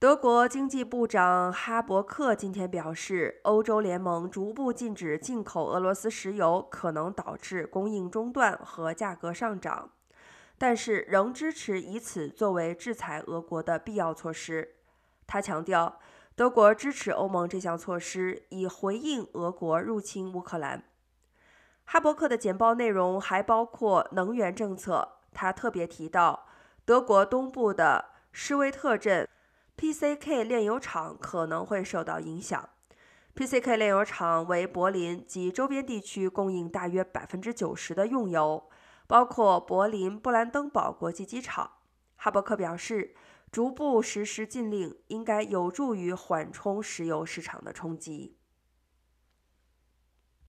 德国经济部长哈伯克今天表示，欧洲联盟逐步禁止进口俄罗斯石油可能导致供应中断和价格上涨，但是仍支持以此作为制裁俄国的必要措施。他强调，德国支持欧盟这项措施，以回应俄国入侵乌克兰。哈伯克的简报内容还包括能源政策，他特别提到德国东部的施威特镇。PCK 炼油厂可能会受到影响。PCK 炼油厂为柏林及周边地区供应大约百分之九十的用油，包括柏林布兰登堡国际机场。哈伯克表示，逐步实施禁令应该有助于缓冲石油市场的冲击。